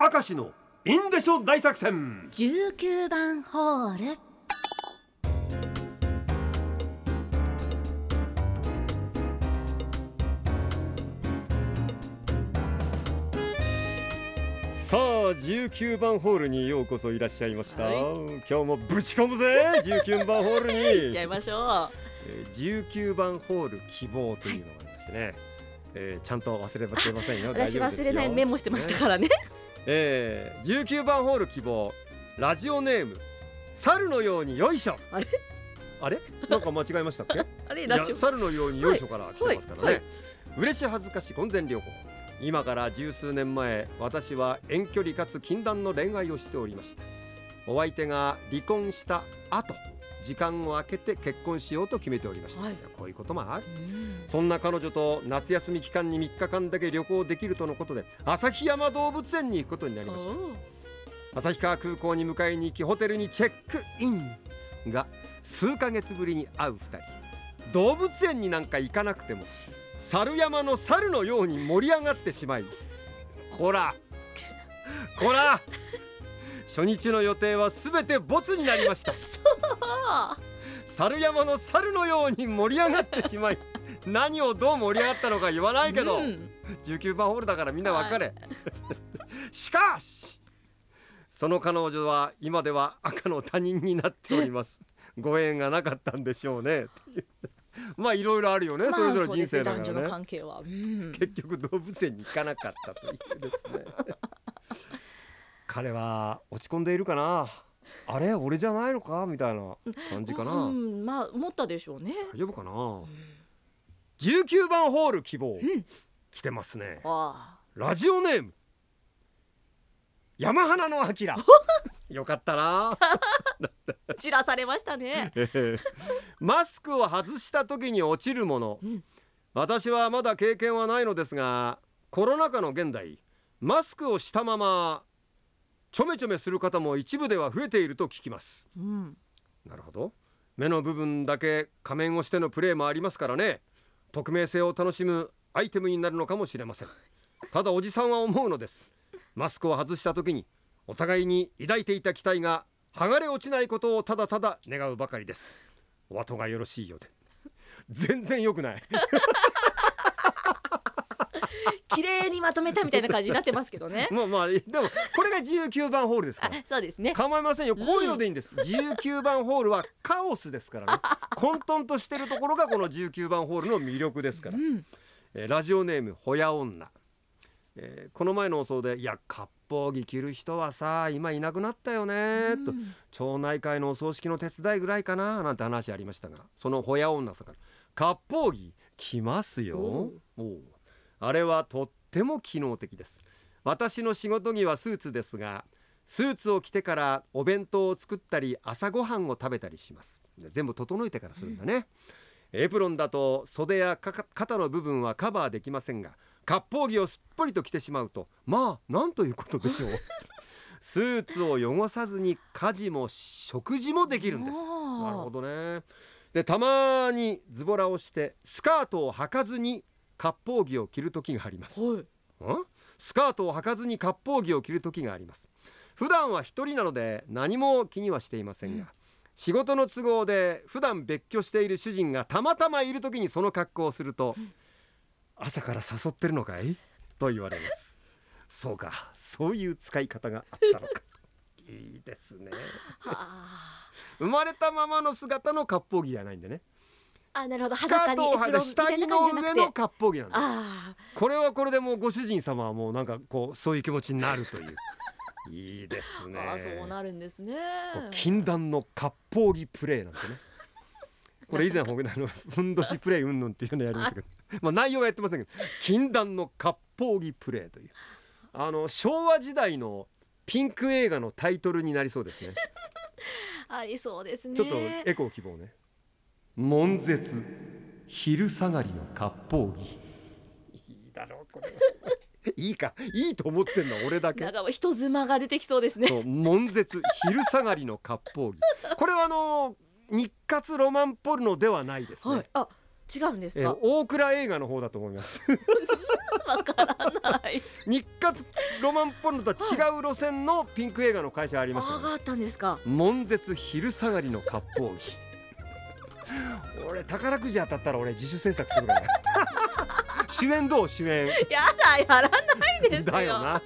明石のインデショ大作戦。19番ホール。さあ19番ホールにようこそいらっしゃいました、はい。今日もぶち込むぜ 19番ホールに。いっちゃいましょえー19番ホール希望というのがありましてね、えーちゃんと忘れてませんよ。う 私忘れないメモしてましたからねえー、19番ホール希望ラジオネーム猿のようによいしょ。あれ？あれ？なんか間違えましたっけ？あれ？猿のようによいしょから来てますからね、はいはい嬉し恥ずかし婚前療法今から十数年前私は遠距離かつ禁断の恋愛をしておりました。お相手が離婚した後時間を空けて結婚しようと決めておりました、はい。こういうこともある。うん。そんな彼女と夏休み期間に3日間だけ旅行できるとのことで旭山動物園に行くことになりました。旭川空港に迎えに行きホテルにチェックインが数ヶ月ぶりに会う2人。動物園になんか行かなくても猿山の猿のように盛り上がってしまいこら。こら。初日の予定は全てボツになりました。あ 猿山の猿のように盛り上がってしまい 何をどう盛り上がったのか言わないけど、うん。19番ホールだからみんな分かれ、しかしその彼女は今では赤の他人になっております。ご縁がなかったんでしょうね。まあいろいろあるよね、まあそれぞれ人生だからね男女の関係は。うん。結局動物園に行かなかったというですね。彼は落ち込んでいるかなあれ俺じゃないのか？みたいな感じかな、うんまあ思ったでしょうね。大丈夫かな、19番ホール希望、ん。来てますね。あ。ラジオネーム。山花のあきらよかったな。あ 散らされましたね。え ーマスクを外した時に落ちるもの、うん。私はまだ経験はないのですがコロナ禍の現代マスクをしたままちょめちょめする方も一部では増えていると聞きます。うん。なるほど。目の部分だけ仮面をしてのプレーもありますからね。匿名性を楽しむアイテムになるのかもしれません。ただおじさんは思うのです。マスクを外した時にお互いに抱いていた期待が剥がれ落ちないことをただただ願うばかりです。お後がよろしいようで。全然良くない 綺麗にまとめたみたいな感じになってますけどね。まあまあでもこれが19番ホールですかあら。そうですね。構いませんよ。こういうのでいいんです、19番ホールはカオスですからね。混沌としてるところがこの19番ホールの魅力ですから、うん。えーラジオネームほや女、えーこの前の放送で「いや割烹着着る人はさ今いなくなったよね」とうん。町内会のお葬式の手伝いぐらいかななんて話ありましたが。そのほや女さんから「割烹着着ますよ。お」おうあれはとっても機能的です。私の仕事着はスーツですがスーツを着てからお弁当を作ったり朝ごはんを食べたりします。で全部整えてからするんだね、エプロンだと袖や肩の部分はカバーできませんが割烹着をすっぽりと着てしまうとまあなんということでしょう。スーツを汚さずに家事も食事もできるんです。なるほどね。でたまにズボラをしてスカートを履かずに割烹着を着る時があります。はい。ん？スカートを履かずに割烹着を着る時があります。普段は一人なので何も気にはしていませんが、仕事の都合で普段別居している主人がたまたまいる時にその格好をすると、朝から誘ってるのかい？と言われます。そうか。そういう使い方があったのか。いいですね。はあ。生まれたままの姿の割烹着じゃないんでねあなるほど。スカートを履いた下着の上の割烹着なんだあこれはこれでもうご主人様はもうなんかこうそういう気持ちになるという。いいですね。ー あーそうなるんですね。こう禁断の割烹着プレイなんてね。これ以前僕あのふんどしプレイうんぬんっていうのやりましたけど。まあ内容はやってませんけど禁断の割烹着プレイという。あの昭和時代のピンク映画のタイトルになりそうですね。ありそうですね。ちょっとエコー希望ね悶絶昼下がりの割烹着。いいだろうこれ。いいか。いいと思ってんの俺だけ。長尾人妻が出てきそうですね。悶絶昼下がりの割烹着。これはあの日活ロマンポルノではないですね、はい、あ違うんですか、大倉映画の方だと思います。わからない。日活ロマンポルノとは違う路線のピンク映画の会社あります、ね、ああったんですか。悶絶昼下がりの割烹着。俺宝くじ当たったら俺自主制作するから 主演どう？主演。やだやらないですよ。だよな。